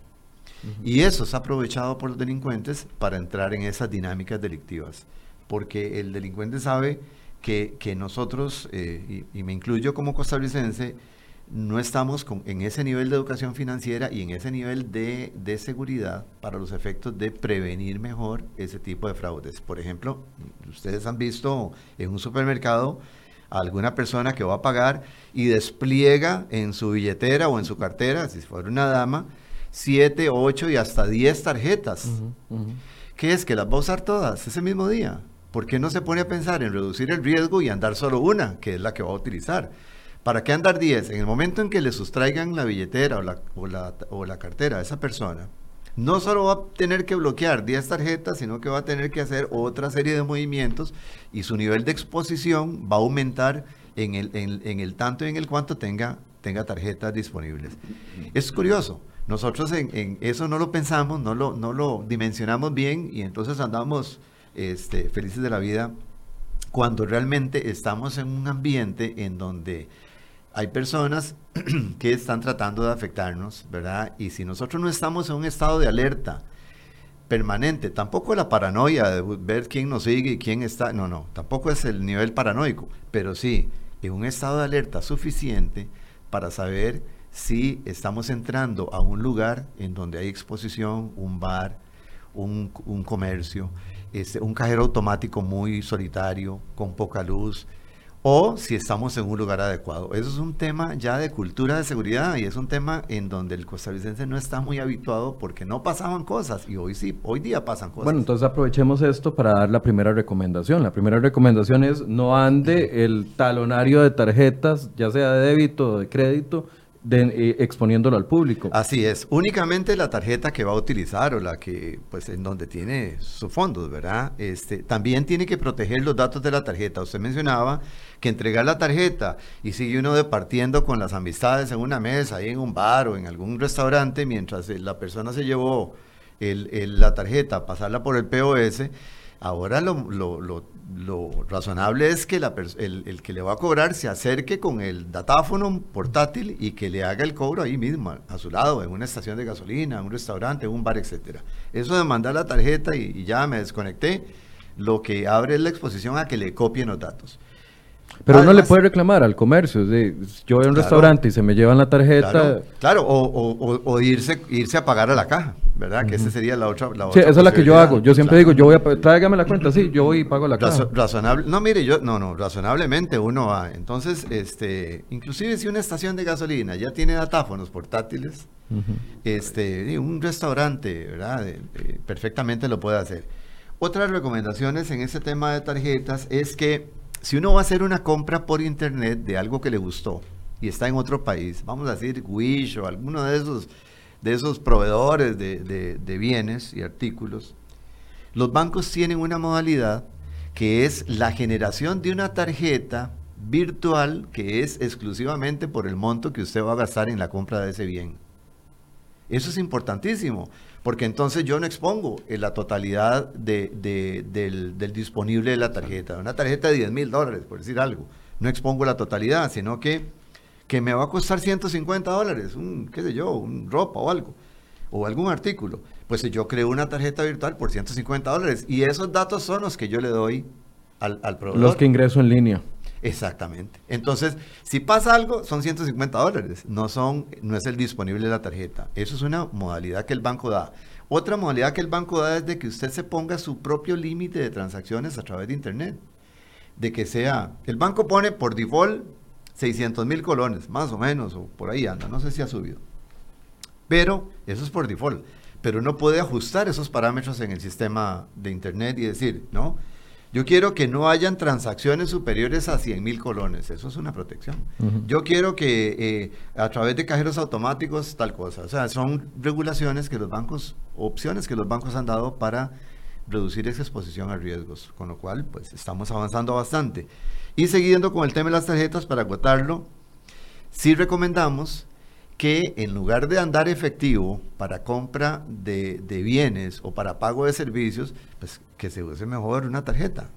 Y eso es aprovechado por los delincuentes para entrar en esas dinámicas delictivas. Porque el delincuente sabe que, que nosotros, eh, y, y, me incluyo como costarricense, no estamos con, en ese nivel de educación financiera y en ese nivel de, de, seguridad para los efectos de prevenir mejor ese tipo de fraudes. Por ejemplo, ustedes han visto en un supermercado a alguna persona que va a pagar y despliega en su billetera o en su cartera, si fuera una dama, siete, ocho y hasta diez tarjetas. Uh -huh, uh -huh. ¿Qué es? Que las va a usar todas ese mismo día. ¿Por qué no se pone a pensar en reducir el riesgo y andar solo una, que es la que va a utilizar? ¿Para qué andar 10? En el momento en que le sustraigan la billetera o la, o la, o la cartera a esa persona, no solo va a tener que bloquear 10 tarjetas, sino que va a tener que hacer otra serie de movimientos y su nivel de exposición va a aumentar en el, en, el tanto y en el cuanto tenga, tenga tarjetas disponibles. Es curioso, nosotros en, en, eso no lo pensamos, no lo, no lo dimensionamos bien y entonces andamos este, felices de la vida cuando realmente estamos en un ambiente en donde hay personas que están tratando de afectarnos, ¿verdad? Y si nosotros no estamos en un estado de alerta permanente, tampoco la paranoia de ver quién nos sigue y quién está, no, no, tampoco es el nivel paranoico, pero sí en un estado de alerta suficiente para saber si estamos entrando a un lugar en donde hay exposición, un bar, un, comercio, este, un cajero automático muy solitario, con poca luz, o si estamos en un lugar adecuado. Eso es un tema ya de cultura de seguridad y es un tema en donde el costarricense no está muy habituado porque no pasaban cosas y hoy sí, hoy día pasan cosas. Bueno, entonces aprovechemos esto para dar la primera recomendación. La primera recomendación es no ande el talonario de tarjetas, ya sea de débito o de crédito, de, eh, exponiéndolo al público. Así es, únicamente la tarjeta que va a utilizar o la que, pues, en donde tiene sus fondos, ¿verdad? Este, también tiene que proteger los datos de la tarjeta. Usted mencionaba que entregar la tarjeta y sigue uno departiendo con las amistades en una mesa, ahí en un bar o en algún restaurante, mientras la persona se llevó el, el, la tarjeta, pasarla por el POS, ahora lo, razonable es que el, que le va a cobrar se acerque con el datáfono portátil y que le haga el cobro ahí mismo, a su lado, en una estación de gasolina, en un restaurante, en un bar, etcétera. Eso de mandar la tarjeta y, y ya me desconecté, lo que abre es la exposición a que le copien los datos. Pero Además, uno le puede reclamar al comercio. De, yo voy a un claro, restaurante y se me llevan la tarjeta. Claro, claro o, o, o, irse, irse a pagar a la caja, ¿verdad? Uh -huh. Que esa sería la otra. La sí, otra esa es la que yo hago. Yo siempre claro. digo, yo voy a. Tráigame la cuenta, sí, yo voy y pago la caja. Razo, razonable. No, mire, yo. No, no, razonablemente uno va. Entonces, este. Inclusive si una estación de gasolina ya tiene datáfonos portátiles, uh -huh. este. Un restaurante, ¿verdad? Perfectamente lo puede hacer. Otras recomendaciones en ese tema de tarjetas es que si uno va a hacer una compra por internet de algo que le gustó y está en otro país, vamos a decir Wish o alguno de esos, de esos proveedores de, de, de bienes y artículos, los bancos tienen una modalidad que es la generación de una tarjeta virtual que es exclusivamente por el monto que usted va a gastar en la compra de ese bien. Eso es importantísimo, porque entonces yo no expongo en la totalidad de, de, del, del, disponible de la tarjeta. Una tarjeta de 10 mil dólares, por decir algo. No expongo la totalidad, sino que, que me va a costar 150 dólares, un, qué sé yo, un ropa o algo. o algún artículo. Pues yo creo una tarjeta virtual por 150 dólares y esos datos son los que yo le doy al, al proveedor. Los que ingreso en línea. Exactamente. Entonces, si pasa algo, son 150 dólares, no, son, no es el disponible de la tarjeta. Eso es una modalidad que el banco da. Otra modalidad que el banco da es de que usted se ponga su propio límite de transacciones a través de Internet. De que sea, el banco pone por default 600 mil colones, más o menos, o por ahí anda, no sé si ha subido. Pero eso es por default. Pero uno puede ajustar esos parámetros en el sistema de Internet y decir, ¿no? Yo quiero que no hayan transacciones superiores a 100 mil colones. Eso es una protección. Yo quiero que eh, a través de cajeros automáticos tal cosa. O sea, son regulaciones que los bancos, opciones que los bancos han dado para reducir esa exposición a riesgos. Con lo cual, pues estamos avanzando bastante. Y siguiendo con el tema de las tarjetas, para agotarlo, sí recomendamos que en lugar de andar efectivo para compra de, bienes o para pago de servicios, pues que se use mejor una tarjeta.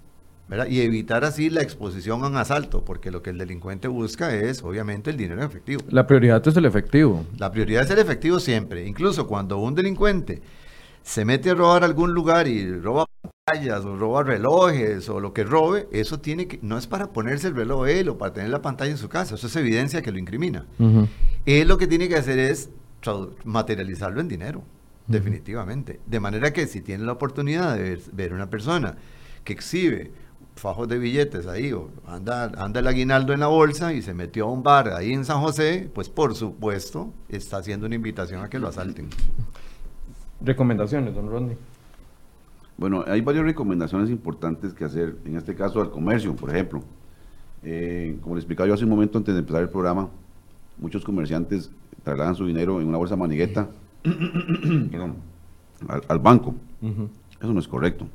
¿verdad? Y evitar así la exposición a un asalto, porque lo que el delincuente busca es obviamente el dinero en efectivo. La prioridad es el efectivo. La prioridad es el efectivo siempre. Incluso cuando un delincuente se mete a robar algún lugar y roba o roba relojes o lo que robe, eso tiene que, no es para ponerse el reloj él o para tener la pantalla en su casa, eso es evidencia que lo incrimina. Él lo que tiene que hacer es materializarlo en dinero, definitivamente. De manera que si tiene la oportunidad de ver, una persona que exhibe fajos de billetes ahí, o anda, anda el aguinaldo en la bolsa y se metió a un bar ahí en San José, pues por supuesto está haciendo una invitación a que lo asalten. Recomendaciones, don Rodney. Bueno, hay varias recomendaciones importantes que hacer, en este caso al comercio, por ejemplo. Eh, como le explicaba yo hace un momento antes de empezar el programa, muchos comerciantes trasladan su dinero en una bolsa manigueta al, banco. Eso no es correcto.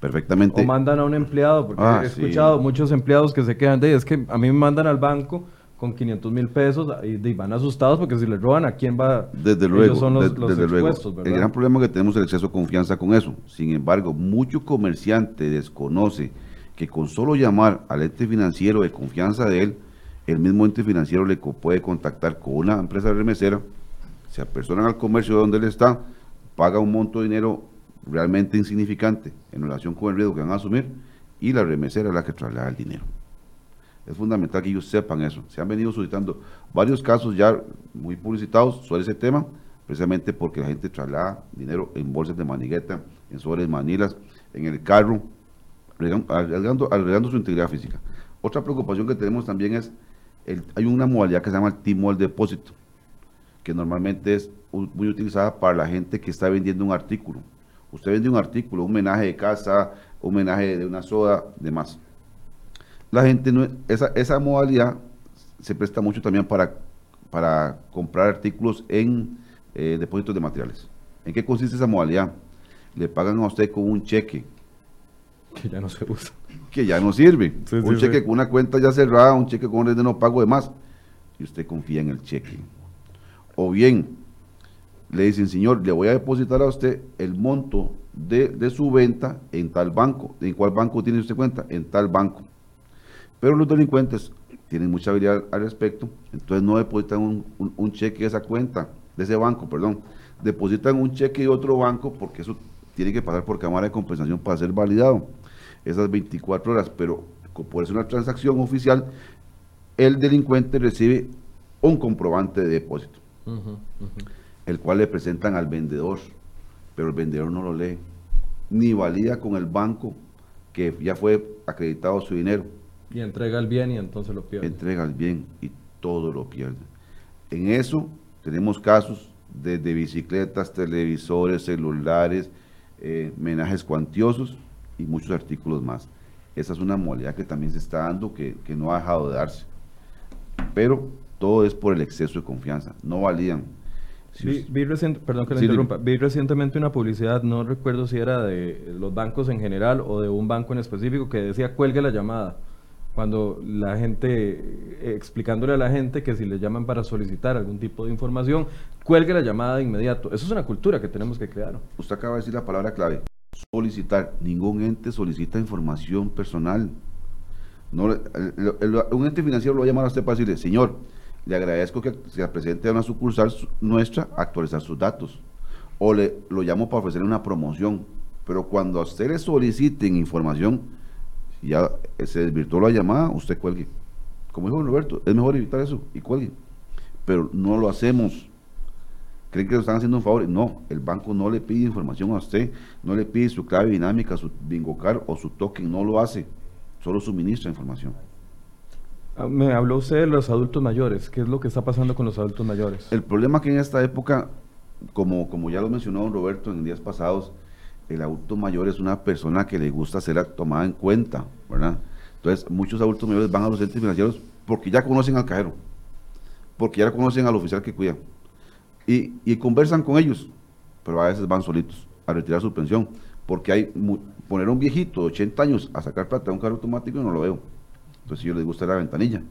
Perfectamente. O mandan a un empleado, porque ah, he escuchado muchos empleados que se quedan de, es que a mí me mandan al banco con 500 mil pesos y, van asustados porque si les roban, ¿a quién va? Desde luego, son los, desde luego. El gran problema que tenemos es el exceso de confianza con eso. Sin embargo, mucho comerciante desconoce que con solo llamar al ente financiero de confianza de él, el mismo ente financiero le puede contactar con una empresa remesera, se apersonan al comercio donde él está, paga un monto de dinero realmente insignificante en relación con el riesgo que van a asumir y la remesera es la que traslada el dinero. Es fundamental que ellos sepan eso. Se han venido suscitando varios casos ya muy publicitados sobre ese tema, precisamente porque la gente traslada dinero en bolsas de manigueta, en sobres manilas, en el carro, agregando, su integridad física. Otra preocupación que tenemos también es, el, hay una modalidad que se llama el T-Mall depósito, que normalmente es muy utilizada para la gente que está vendiendo un artículo. Usted vende un artículo, un homenaje de casa, un homenaje de una soda, demás la gente, no, esa, esa modalidad se presta mucho también para, para comprar artículos en eh, depósitos de materiales. ¿En qué consiste esa modalidad? Le pagan a usted con un cheque. Que ya no se usa. Que ya no sirve. un cheque con una cuenta ya cerrada, un cheque con orden de no pago de más. Y usted confía en el cheque. O bien, le dicen, señor, le voy a depositar a usted el monto de, de su venta en tal banco. ¿En cuál banco tiene usted cuenta? En tal banco. Pero los delincuentes tienen mucha habilidad al respecto, entonces no depositan un, cheque de esa cuenta, de ese banco, perdón, depositan un cheque de otro banco porque eso tiene que pasar por cámara de compensación para ser validado esas 24 horas, pero por ser una transacción oficial, el delincuente recibe un comprobante de depósito, el cual le presentan al vendedor, pero el vendedor no lo lee, ni valida con el banco que ya fue acreditado su dinero y entrega el bien y entonces lo pierde. Entrega el bien y todo lo pierde. En eso tenemos casos desde bicicletas, televisores, celulares, eh, menajes cuantiosos y muchos artículos más. Esa es una modalidad que también se está dando que, no ha dejado de darse. Pero todo es por el exceso de confianza. No valían. vi, perdón que le interrumpa. Vi recientemente una publicidad, no recuerdo si era de los bancos en general o de un banco en específico, que decía cuelgue la llamada cuando la gente, eh, explicándole a la gente que si le llaman para solicitar algún tipo de información, cuelgue la llamada de inmediato. Eso es una cultura que tenemos que crear. Usted acaba de decir la palabra clave, solicitar. Ningún ente solicita información personal. Un ente financiero lo va a llamar a usted para decirle, señor, le agradezco que se presente a una sucursal nuestra a actualizar sus datos. o le, lo llamo para ofrecerle una promoción. Pero cuando a usted le soliciten información, ya se desvirtuó la llamada, usted cuelgue. Como dijo Roberto, es mejor evitar eso y cuelgue. Pero no lo hacemos. ¿Creen que lo están haciendo un favor? No, el banco no le pide información a usted, no le pide su clave dinámica, su bingo card o su token, no lo hace, solo suministra información. Ah, me habló usted de los adultos mayores. ¿Qué es lo que está pasando con los adultos mayores? El problema que en esta época, como, como ya lo mencionó don Roberto en días pasados, el adulto mayor es una persona que le gusta ser tomada en cuenta, ¿verdad? Entonces, muchos adultos mayores van a los centros financieros porque ya conocen al cajero, porque ya conocen al oficial que cuida, y, y conversan con ellos, pero a veces van solitos a retirar su pensión, porque hay poner a un viejito de 80 años a sacar plata de un carro automático, no lo veo. Entonces, si yo les gusta la ventanilla,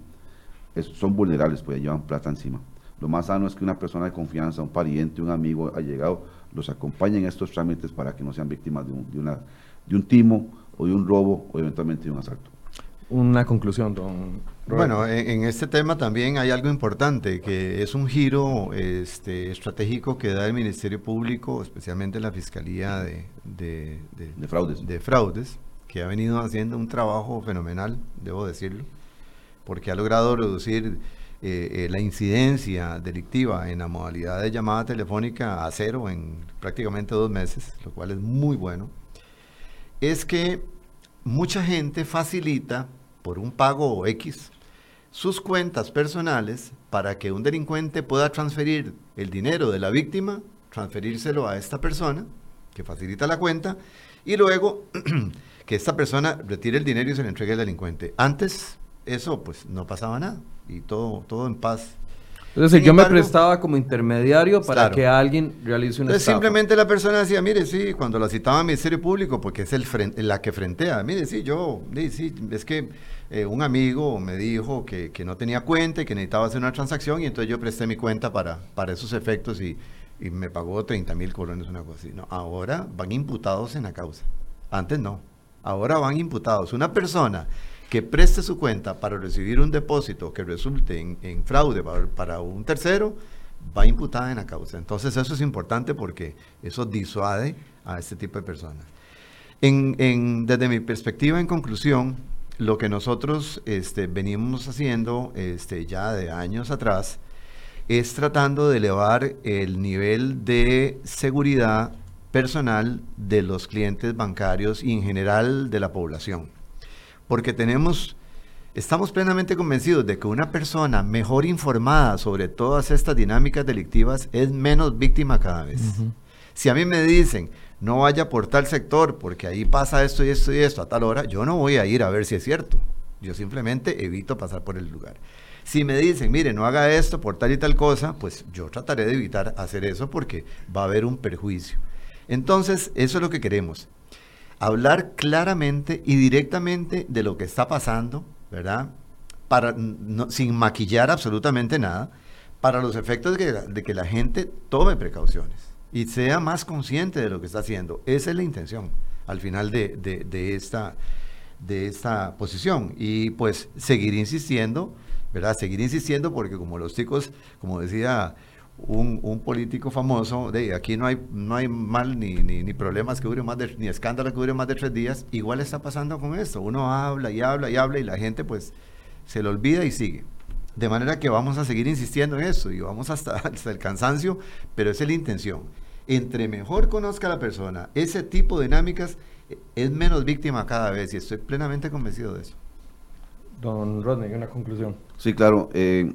son vulnerables, pues llevan plata encima. Lo más sano es que una persona de confianza, un pariente, un amigo ha llegado, los acompañen en estos trámites para que no sean víctimas de un, de una, de un timo o de un robo o eventualmente de un asalto. Una conclusión, don Bueno, en, este tema también hay algo importante, que es un giro este, estratégico que da el Ministerio Público, especialmente la Fiscalía de, de, fraudes. de fraudes, que ha venido haciendo un trabajo fenomenal, debo decirlo, porque ha logrado reducir eh, eh, la incidencia delictiva en la modalidad de llamada telefónica a cero en prácticamente dos meses, lo cual es muy bueno, es que mucha gente facilita por un pago X sus cuentas personales para que un delincuente pueda transferir el dinero de la víctima, transferírselo a esta persona que facilita la cuenta y luego que esta persona retire el dinero y se le entregue al delincuente. Antes eso pues no pasaba nada y todo, todo en paz. Es decir, yo me prestaba como intermediario para que alguien realice una Entonces simplemente la persona decía, mire, sí, cuando la citaba al Ministerio Público, porque es el la que frentea, mire, sí, yo, sí, es que eh, un amigo me dijo que, que, no tenía cuenta y que necesitaba hacer una transacción y entonces yo presté mi cuenta para, para esos efectos y, y me pagó 30 mil colones, una cosa así. No, ahora van imputados en la causa. Antes no. Ahora van imputados. Una persona que preste su cuenta para recibir un depósito que resulte en, fraude para, un tercero, va imputada en la causa. Entonces eso es importante porque eso disuade a este tipo de personas. En, desde mi perspectiva, en conclusión, lo que nosotros este, venimos haciendo este, ya de años atrás es tratando de elevar el nivel de seguridad personal de los clientes bancarios y en general de la población porque tenemos, estamos plenamente convencidos de que una persona mejor informada sobre todas estas dinámicas delictivas es menos víctima cada vez. Si a mí me dicen, no vaya por tal sector porque ahí pasa esto y esto y esto a tal hora, yo no voy a ir a ver si es cierto. Yo simplemente evito pasar por el lugar. Si me dicen, mire, no haga esto por tal y tal cosa, pues yo trataré de evitar hacer eso porque va a haber un perjuicio. Entonces, eso es lo que queremos hablar claramente y directamente de lo que está pasando, ¿verdad? Para, sin maquillar absolutamente nada, para los efectos de que, la gente tome precauciones y sea más consciente de lo que está haciendo. Esa es la intención al final de, esta, de esta posición. Y pues seguir insistiendo, ¿verdad? Seguir insistiendo porque como los chicos, como decía un, político famoso, de aquí no hay, no hay mal ni, ni, problemas que dure más de, ni escándalo que dure más de tres días, igual está pasando con esto. Uno habla y habla y habla y la gente pues se lo olvida y sigue. De manera que vamos a seguir insistiendo en eso y vamos hasta, hasta el cansancio, pero esa es la intención. Entre mejor conozca a la persona, ese tipo de dinámicas eh, es menos víctima cada vez y estoy plenamente convencido de eso. Don Rodney, una conclusión. Sí, claro. Eh,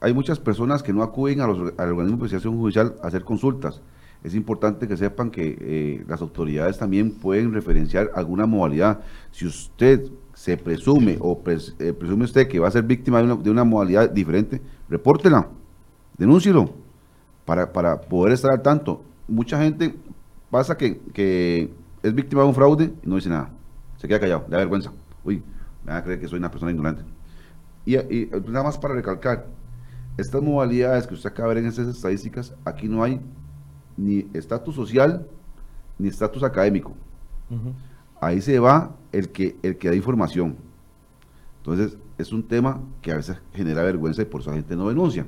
hay muchas personas que no acuden a los, al organismo de investigación judicial a hacer consultas. Es importante que sepan que eh, las autoridades también pueden referenciar alguna modalidad. Si usted se presume o eh, presume usted que va a ser víctima de una, modalidad diferente, repórtela, denúncielo para, para poder estar al tanto. Mucha gente pasa que, que es víctima de un fraude y no dice nada. Se queda callado, da vergüenza. Uy, me van a creer que soy una persona ignorante. Y nada más para recalcar, estas modalidades que usted acaba de ver en esas estadísticas, aquí no hay ni estatus social ni estatus académico. Ahí se va el que, el que da información. Entonces, es un tema que a veces genera vergüenza y por eso la gente no denuncia.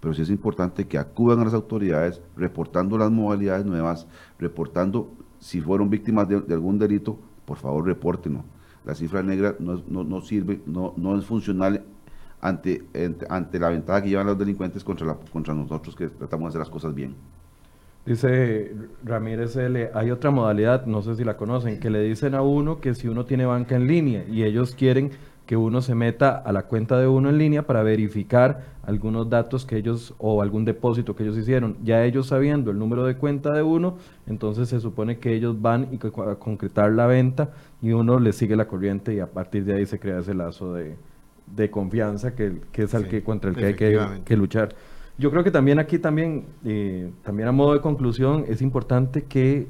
pero sí es importante que acudan a las autoridades reportando las modalidades nuevas, reportando si fueron víctimas de, algún delito, por favor repórtenos. La cifra negra no, no, sirve, no, no es funcional ante, ante, la ventaja que llevan los delincuentes contra, contra nosotros que tratamos de hacer las cosas bien. Dice Ramírez L, hay otra modalidad, no sé si la conocen, que le dicen a uno que si uno tiene banca en línea y ellos quieren que uno se meta a la cuenta de uno en línea para verificar algunos datos que ellos o algún depósito que ellos hicieron. Ya ellos sabiendo el número de cuenta de uno, entonces se supone que ellos van y a concretar la venta y uno le sigue la corriente y a partir de ahí se crea ese lazo de, confianza que, es el que, contra el que hay que, que, luchar. Yo creo que también aquí también, eh, también a modo de conclusión, es importante que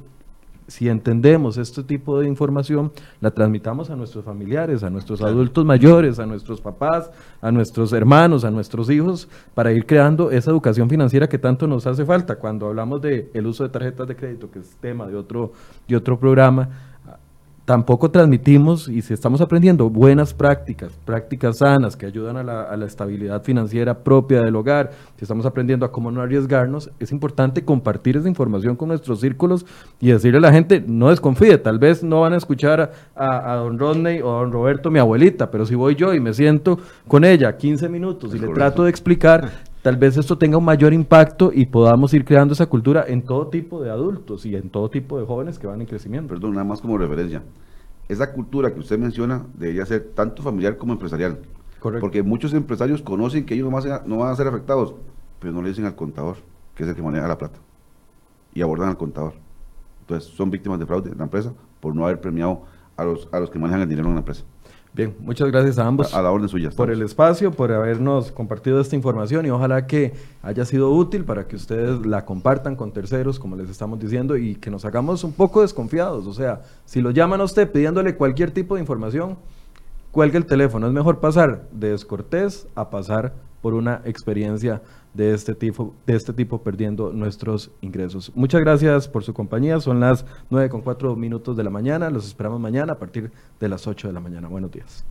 si entendemos este tipo de información, la transmitamos a nuestros familiares, a nuestros adultos mayores, a nuestros papás, a nuestros hermanos, a nuestros hijos, para ir creando esa educación financiera que tanto nos hace falta. Cuando hablamos del el uso de tarjetas de crédito, que es tema de otro, de otro programa, tampoco transmitimos y si estamos aprendiendo buenas prácticas, prácticas sanas que ayudan a la, estabilidad financiera propia del hogar, si estamos aprendiendo a cómo no arriesgarnos, es importante compartir esa información con nuestros círculos y decirle a la gente, no desconfíe, tal vez no van a escuchar a, don Rodney o a don Roberto, mi abuelita, pero si voy yo y me siento con ella 15 minutos y le trato de explicar, tal vez esto tenga un mayor impacto y podamos ir creando esa cultura en todo tipo de adultos y en todo tipo de jóvenes que van en crecimiento. Perdón, nada más como referencia. Esa cultura que usted menciona debería ser tanto familiar como empresarial. Correcto. Porque muchos empresarios conocen que ellos no, no van a ser afectados, pero no le dicen al contador, que es el que maneja la plata, y abordan al contador. Entonces son víctimas de fraude de la empresa por no haber premiado a los, a los que manejan el dinero en la empresa. Bien, muchas gracias a ambos. A la orden suya. Por el espacio, por habernos compartido esta información y ojalá que haya sido útil para que ustedes la compartan con terceros, como les estamos diciendo, y que nos hagamos un poco desconfiados. O sea, si lo llaman a usted pidiéndole cualquier tipo de información, cuelgue el teléfono. Es mejor pasar de descortés a pasar por una experiencia de este tipo, de este tipo perdiendo nuestros ingresos. Muchas gracias por su compañía. Son las 9 con 4 minutos de la mañana. Los esperamos mañana a partir de las 8 de la mañana. Buenos días.